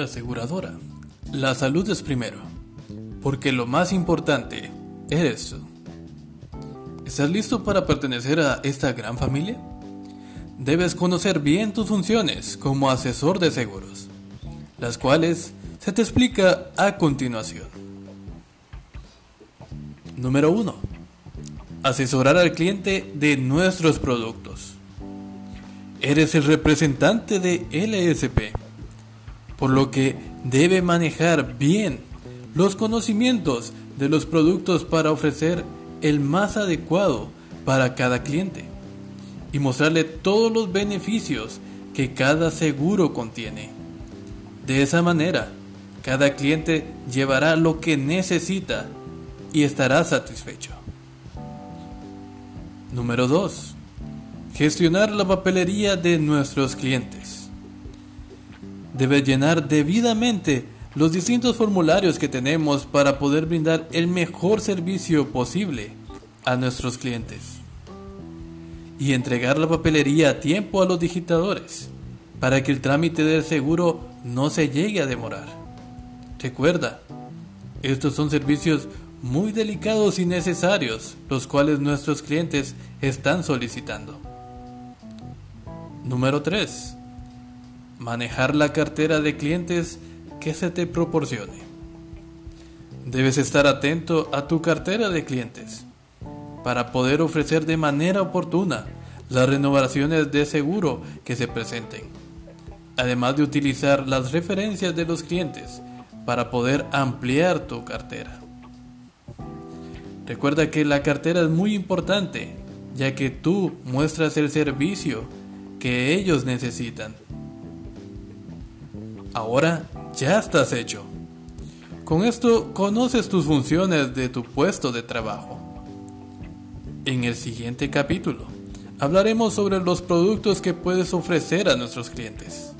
Aseguradora. La salud es primero, porque lo más importante eres tú. ¿Estás listo para pertenecer a esta gran familia? Debes conocer bien tus funciones como asesor de seguros, las cuales se te explica a continuación. Número 1. Asesorar al cliente de nuestros productos. Eres el representante de LSP, por lo que debe manejar bien los conocimientos de los productos para ofrecer el más adecuado para cada cliente y mostrarle todos los beneficios que cada seguro contiene. De esa manera, cada cliente llevará lo que necesita y estará satisfecho. Número 2. Gestionar la papelería de nuestros clientes. Debe llenar debidamente los distintos formularios que tenemos para poder brindar el mejor servicio posible a nuestros clientes. Y entregar la papelería a tiempo a los digitadores para que el trámite del seguro no se llegue a demorar. Recuerda, estos son servicios muy delicados y necesarios, los cuales nuestros clientes están solicitando. Número 3. Manejar la cartera de clientes que se te proporcione. Debes estar atento a tu cartera de clientes para poder ofrecer de manera oportuna las renovaciones de seguro que se presenten, además de utilizar las referencias de los clientes para poder ampliar tu cartera. Recuerda que la cartera es muy importante, ya que tú muestras el servicio que ellos necesitan. Ahora ya estás hecho. Con esto conoces tus funciones de tu puesto de trabajo. En el siguiente capítulo hablaremos sobre los productos que puedes ofrecer a nuestros clientes.